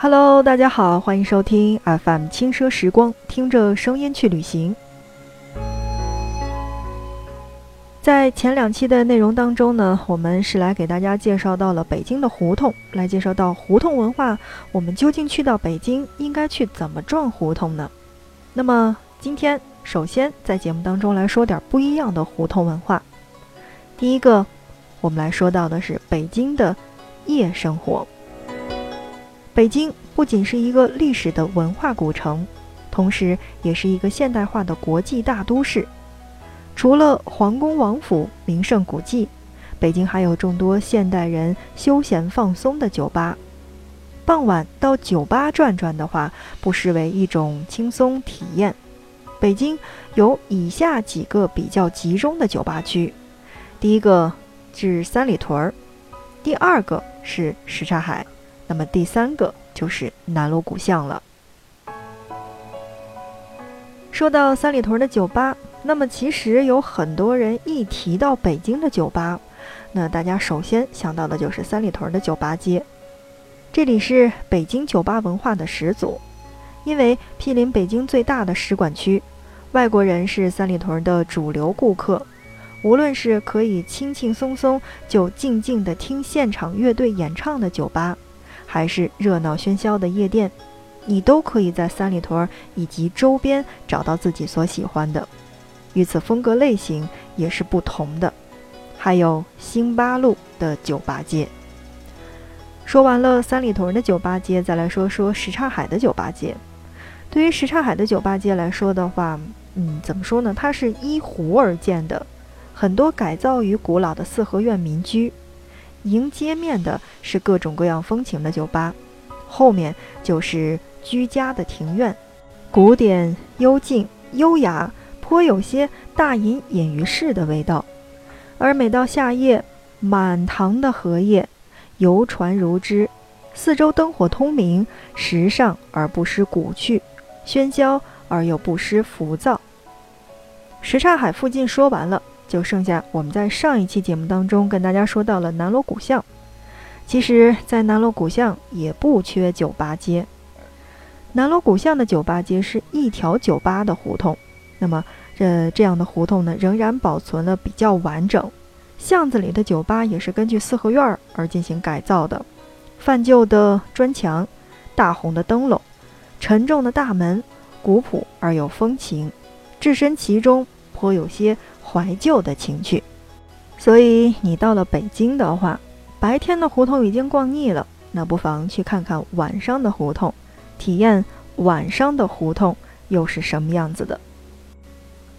Hello，大家好，欢迎收听 FM 轻奢时光，听着声音去旅行。在前两期的内容当中呢，我们是来给大家介绍到了北京的胡同，来介绍到胡同文化。我们究竟去到北京应该去怎么转胡同呢？那么今天首先在节目当中来说点不一样的胡同文化。第一个，我们来说到的是北京的夜生活。北京不仅是一个历史的文化古城，同时也是一个现代化的国际大都市。除了皇宫王府、名胜古迹，北京还有众多现代人休闲放松的酒吧。傍晚到酒吧转转的话，不失为一种轻松体验。北京有以下几个比较集中的酒吧区：第一个是三里屯儿，第二个是什刹海。那么第三个就是南锣鼓巷了。说到三里屯的酒吧，那么其实有很多人一提到北京的酒吧，那大家首先想到的就是三里屯的酒吧街。这里是北京酒吧文化的始祖，因为毗邻北京最大的使馆区，外国人是三里屯的主流顾客。无论是可以轻轻松松就静静地听现场乐队演唱的酒吧。还是热闹喧嚣的夜店，你都可以在三里屯以及周边找到自己所喜欢的。与此风格类型也是不同的。还有星巴路的酒吧街。说完了三里屯的酒吧街，再来说说什刹海的酒吧街。对于什刹海的酒吧街来说的话，嗯，怎么说呢？它是依湖而建的，很多改造于古老的四合院民居。迎街面的是各种各样风情的酒吧，后面就是居家的庭院，古典、幽静、优雅，颇有些大隐隐于市的味道。而每到夏夜，满堂的荷叶，游船如织，四周灯火通明，时尚而不失古趣，喧嚣而又不失浮躁。什刹海附近说完了。就剩下我们在上一期节目当中跟大家说到了南锣鼓巷，其实，在南锣鼓巷也不缺酒吧街。南锣鼓巷的酒吧街是一条酒吧的胡同，那么这这样的胡同呢，仍然保存了比较完整。巷子里的酒吧也是根据四合院而进行改造的，泛旧的砖墙，大红的灯笼，沉重的大门，古朴而有风情，置身其中颇有些。怀旧的情趣，所以你到了北京的话，白天的胡同已经逛腻了，那不妨去看看晚上的胡同，体验晚上的胡同又是什么样子的。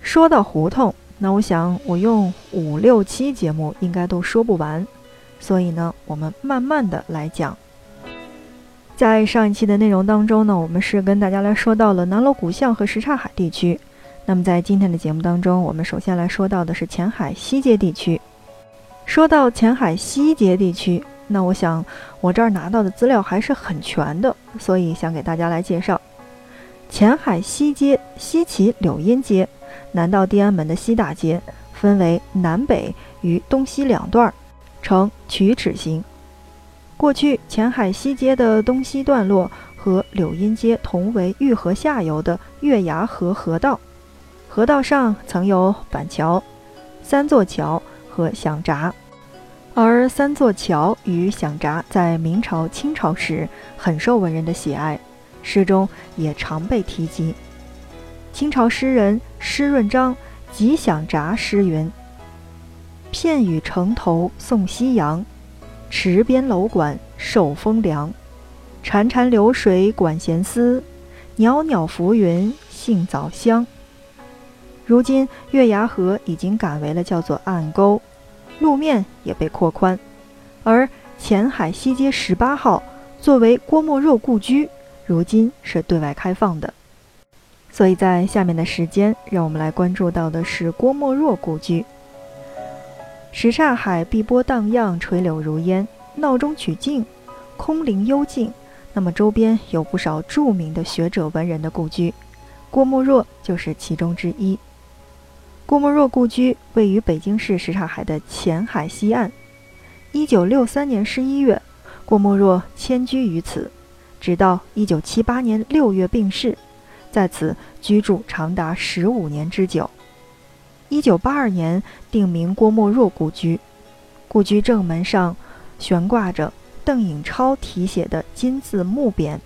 说到胡同，那我想我用五六期节目应该都说不完，所以呢，我们慢慢的来讲。在上一期的内容当中呢，我们是跟大家来说到了南锣鼓巷和什刹海地区。那么在今天的节目当中，我们首先来说到的是前海西街地区。说到前海西街地区，那我想我这儿拿到的资料还是很全的，所以想给大家来介绍前海西街、西起柳荫街，南到地安门的西大街，分为南北与东西两段，呈曲尺形。过去前海西街的东西段落和柳荫街同为御河下游的月牙河河道。河道上曾有板桥、三座桥和响闸，而三座桥与响闸在明朝、清朝时很受文人的喜爱，诗中也常被提及。清朝诗人施润章即响闸诗云：“片语城头送夕阳，池边楼馆受风凉。潺潺流水管闲思，袅袅浮云杏枣香。”如今月牙河已经改为了叫做暗沟，路面也被扩宽，而前海西街十八号作为郭沫若故居，如今是对外开放的。所以在下面的时间，让我们来关注到的是郭沫若故居。什刹海碧波荡漾，垂柳如烟，闹中取静，空灵幽静。那么周边有不少著名的学者文人的故居，郭沫若就是其中之一。郭沫若故居位于北京市什刹海的前海西岸。一九六三年十一月，郭沫若迁居于此，直到1978年6月病逝，在此居住长达15年之久。1982年定名郭沫若故居，故居正门上悬挂着邓颖超题写的金字木匾。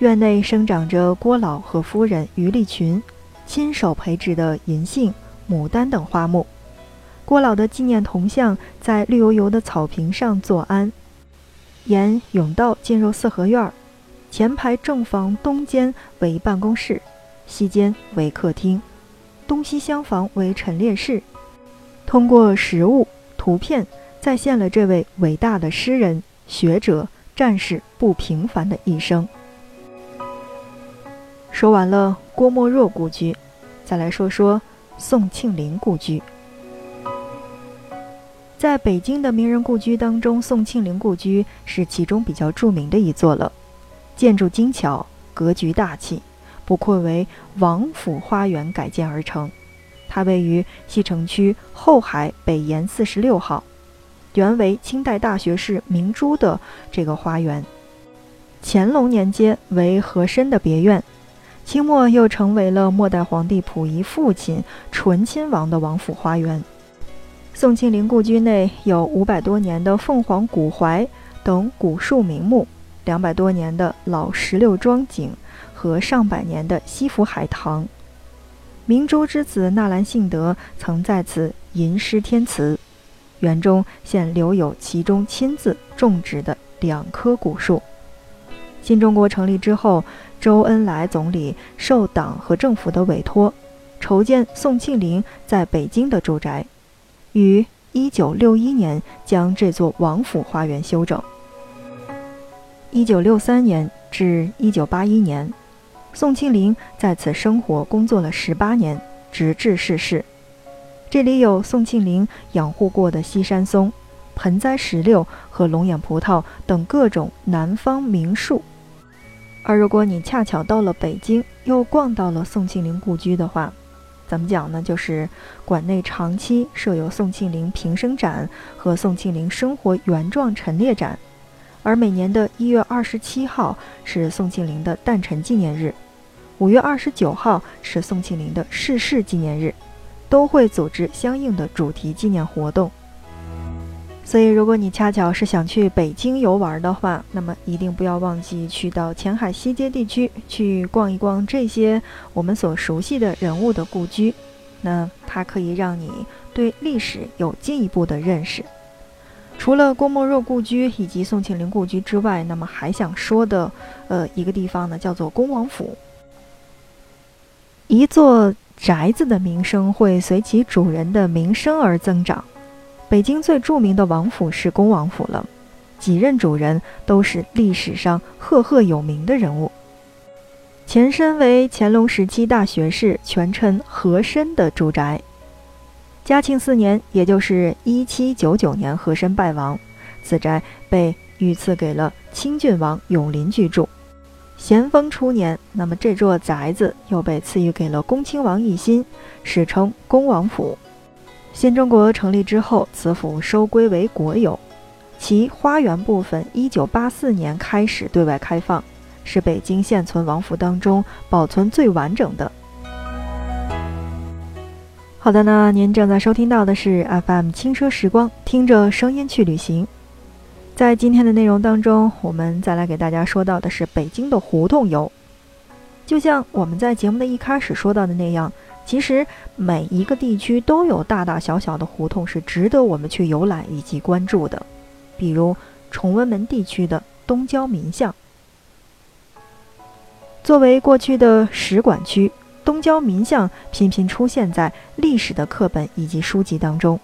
院内生长着郭老和夫人于丽群亲手培植的银杏、牡丹等花木。郭老的纪念铜像在绿油油的草坪上坐安。沿甬道进入四合院儿，前排正房东间为办公室，西间为客厅，东西厢房为陈列室。通过实物图片，再现了这位伟大的诗人、学者、战士不平凡的一生。说完了郭沫若故居，再来说说宋庆龄故居。在北京的名人故居当中，宋庆龄故居是其中比较著名的一座了。建筑精巧，格局大气，不愧为王府花园改建而成。它位于西城区后海北沿四十六号，原为清代大学士明珠的这个花园。乾隆年间为和珅的别院，清末又成为了末代皇帝溥仪父亲醇亲王的王府花园。宋庆龄故居内有五百多年的凤凰古槐等古树名木，两百多年的老石榴桩景和上百年的西府海棠。明珠之子纳兰性德曾在此吟诗填词，园中现留有其中亲自种植的两棵古树。新中国成立之后，周恩来总理受党和政府的委托，筹建宋庆龄在北京的住宅。于一九六一年将这座王府花园修整。一九六三年至一九八一年，宋庆龄在此生活工作了十八年，直至逝世。这里有宋庆龄养护过的西山松、盆栽石榴和龙眼葡萄等各种南方名树。而如果你恰巧到了北京，又逛到了宋庆龄故居的话，怎么讲呢？就是馆内长期设有宋庆龄平生展和宋庆龄生活原状陈列展，而每年的一月二十七号是宋庆龄的诞辰纪念日，五月二十九号是宋庆龄的逝世纪念日，都会组织相应的主题纪念活动。所以，如果你恰巧是想去北京游玩的话，那么一定不要忘记去到前海西街地区去逛一逛这些我们所熟悉的人物的故居。那它可以让你对历史有进一步的认识。除了郭沫若故居以及宋庆龄故居之外，那么还想说的，呃，一个地方呢，叫做恭王府。一座宅子的名声会随其主人的名声而增长。北京最著名的王府是恭王府了，几任主人都是历史上赫赫有名的人物。前身为乾隆时期大学士全称和珅的住宅。嘉庆四年，也就是一七九九年，和珅败亡，此宅被御赐给了清郡王永璘居住。咸丰初年，那么这座宅子又被赐予给了恭亲王奕欣，史称恭王府。新中国成立之后，此府收归为国有，其花园部分1984年开始对外开放，是北京现存王府当中保存最完整的。好的呢，您正在收听到的是 FM 轻奢时光，听着声音去旅行。在今天的内容当中，我们再来给大家说到的是北京的胡同游，就像我们在节目的一开始说到的那样。其实每一个地区都有大大小小的胡同是值得我们去游览以及关注的，比如崇文门地区的东郊民巷。作为过去的使馆区，东郊民巷频频出现在历史的课本以及书籍当中，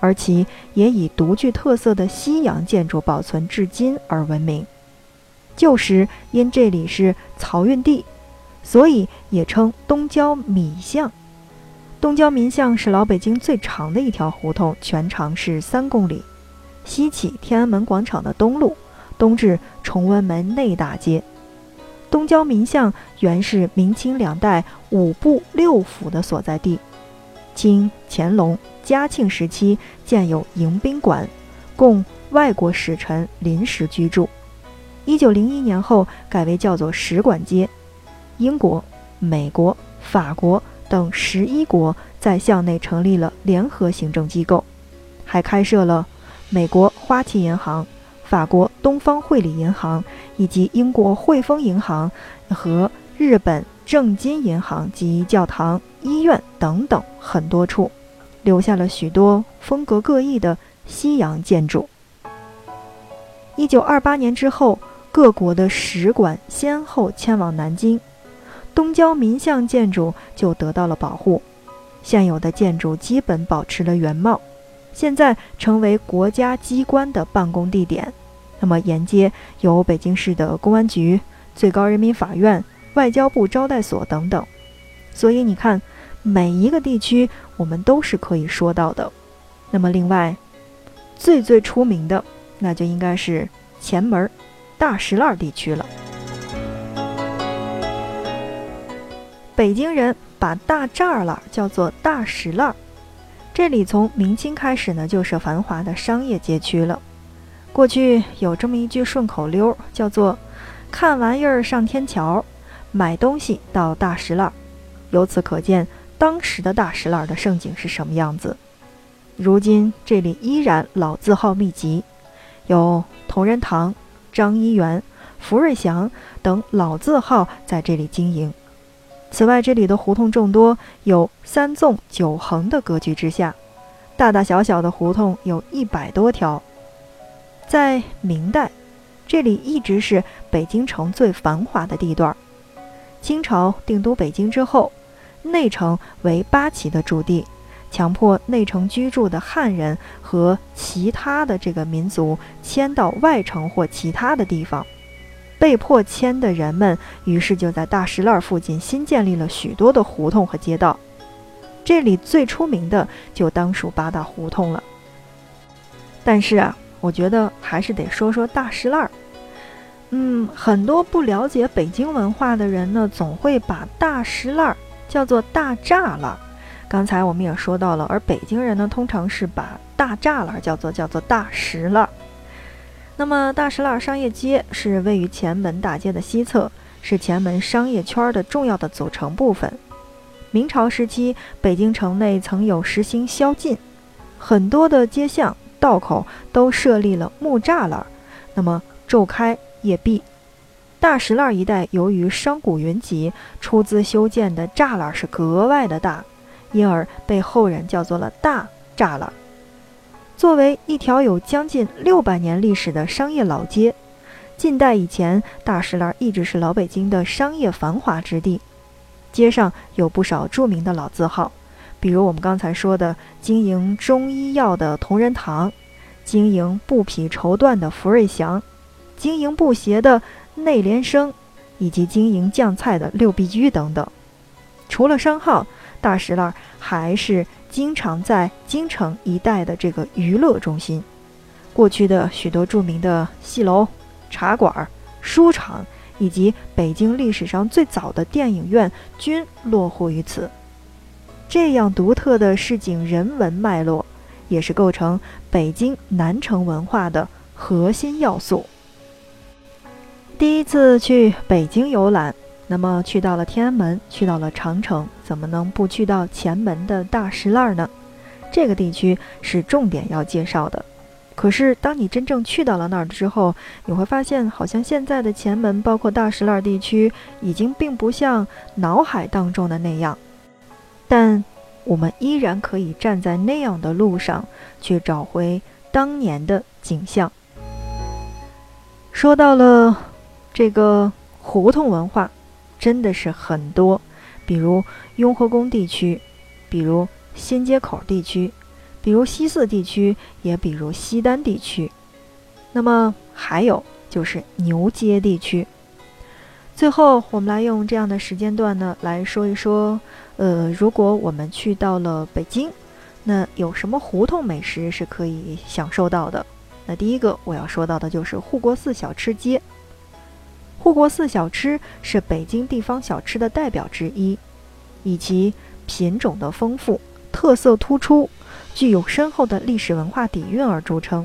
而其也以独具特色的西洋建筑保存至今而闻名。旧时因这里是漕运地，所以也称东郊米巷。东郊民巷是老北京最长的一条胡同，全长是三公里，西起天安门广场的东路，东至崇文门内大街。东郊民巷原是明清两代五部六府的所在地，清乾隆、嘉庆时期建有迎宾馆，供外国使臣临时居住。一九零一年后改为叫做使馆街。英国、美国、法国等十一国在校内成立了联合行政机构，还开设了美国花旗银行、法国东方汇理银行以及英国汇丰银行和日本正金银行及教堂、医院等等很多处。留下了许多风格各异的西洋建筑。一九二八年之后，各国的使馆先后迁往南京，东郊民巷建筑就得到了保护，现有的建筑基本保持了原貌，现在成为国家机关的办公地点。那么沿街有北京市的公安局、最高人民法院、外交部招待所等等，所以你看。每一个地区，我们都是可以说到的。那么，另外最最出名的，那就应该是前门大石栏地区了。北京人把大栅栏叫做大石栏，这里从明清开始呢，就是繁华的商业街区了。过去有这么一句顺口溜，叫做“看玩意儿上天桥，买东西到大石栏”。由此可见。当时的大石栏的盛景是什么样子？如今这里依然老字号密集，有同仁堂、张一元、福瑞祥等老字号在这里经营。此外，这里的胡同众多，有三纵九横的格局之下，大大小小的胡同有一百多条。在明代，这里一直是北京城最繁华的地段。清朝定都北京之后。内城为八旗的驻地，强迫内城居住的汉人和其他的这个民族迁到外城或其他的地方。被迫迁的人们，于是就在大石栏附近新建立了许多的胡同和街道。这里最出名的就当属八大胡同了。但是啊，我觉得还是得说说大石栏。嗯，很多不了解北京文化的人呢，总会把大石栏。叫做大栅栏，刚才我们也说到了，而北京人呢，通常是把大栅栏叫做叫做大石栏。那么大石栏商业街是位于前门大街的西侧，是前门商业圈的重要的组成部分。明朝时期，北京城内曾有实行宵禁，很多的街巷道口都设立了木栅栏，那么昼开夜闭。大石栏一带，由于商贾云集，出资修建的栅栏是格外的大，因而被后人叫做了大栅栏。作为一条有将近六百年历史的商业老街，近代以前，大石栏一直是老北京的商业繁华之地。街上有不少著名的老字号，比如我们刚才说的经营中医药的同仁堂，经营布匹绸缎的福瑞祥，经营布鞋的。内联升，以及经营酱菜的六必居等等。除了商号，大石栏还是经常在京城一带的这个娱乐中心。过去的许多著名的戏楼、茶馆、书场，以及北京历史上最早的电影院，均落户于此。这样独特的市井人文脉络，也是构成北京南城文化的核心要素。第一次去北京游览，那么去到了天安门，去到了长城，怎么能不去到前门的大石栏呢？这个地区是重点要介绍的。可是当你真正去到了那儿之后，你会发现，好像现在的前门，包括大石栏地区，已经并不像脑海当中的那样。但我们依然可以站在那样的路上，去找回当年的景象。说到了。这个胡同文化真的是很多，比如雍和宫地区，比如新街口地区，比如西四地区，也比如西单地区。那么还有就是牛街地区。最后，我们来用这样的时间段呢来说一说，呃，如果我们去到了北京，那有什么胡同美食是可以享受到的？那第一个我要说到的就是护国寺小吃街。护国寺小吃是北京地方小吃的代表之一，以其品种的丰富、特色突出、具有深厚的历史文化底蕴而著称。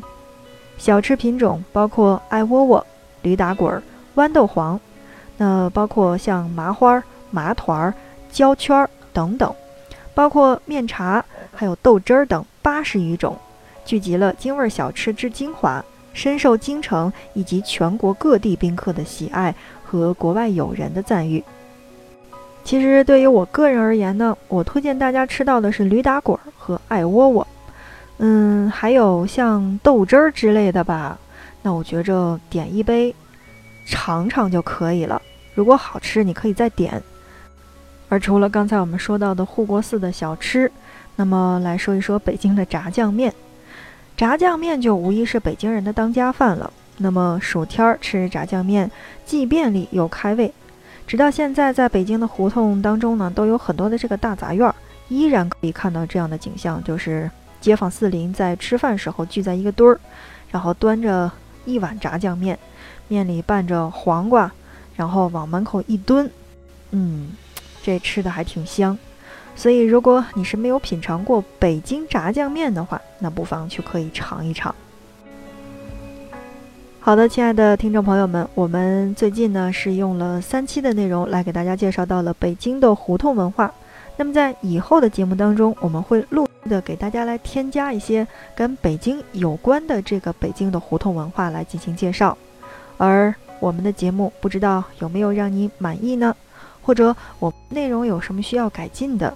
小吃品种包括艾窝窝、驴打滚、豌豆黄，那包括像麻花、麻团、焦圈等等，包括面茶，还有豆汁儿等八十余种，聚集了京味小吃之精华，深受京城以及全国各地宾客的喜爱和国外友人的赞誉。其实对于我个人而言呢，我推荐大家吃到的是驴打滚和爱窝窝。嗯，还有像豆汁儿之类的吧，那我觉着点一杯，尝尝就可以了。如果好吃，你可以再点。而除了刚才我们说到的护国寺的小吃，那么来说一说北京的炸酱面。炸酱面就无疑是北京人的当家饭了。那么暑天儿吃炸酱面，既便利又开胃。直到现在，在北京的胡同当中呢，都有很多的这个大杂院，依然可以看到这样的景象，就是。街坊四邻在吃饭时候聚在一个堆儿，然后端着一碗炸酱面，面里拌着黄瓜，然后往门口一蹲，嗯，这吃的还挺香。所以如果你是没有品尝过北京炸酱面的话，那不妨去可以尝一尝。好的，亲爱的听众朋友们，我们最近呢是用了三期的内容来给大家介绍到了北京的胡同文化。那么在以后的节目当中，我们会录。的给大家来添加一些跟北京有关的这个北京的胡同文化来进行介绍，而我们的节目不知道有没有让你满意呢？或者我内容有什么需要改进的？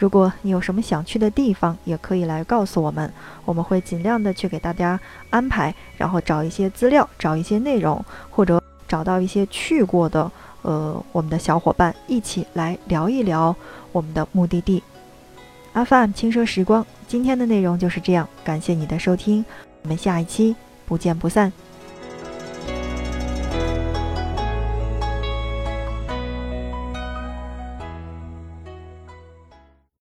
如果你有什么想去的地方，也可以来告诉我们，我们会尽量的去给大家安排，然后找一些资料，找一些内容，或者找到一些去过的呃我们的小伙伴一起来聊一聊我们的目的地。阿范轻奢时光，今天的内容就是这样，感谢你的收听，我们下一期不见不散。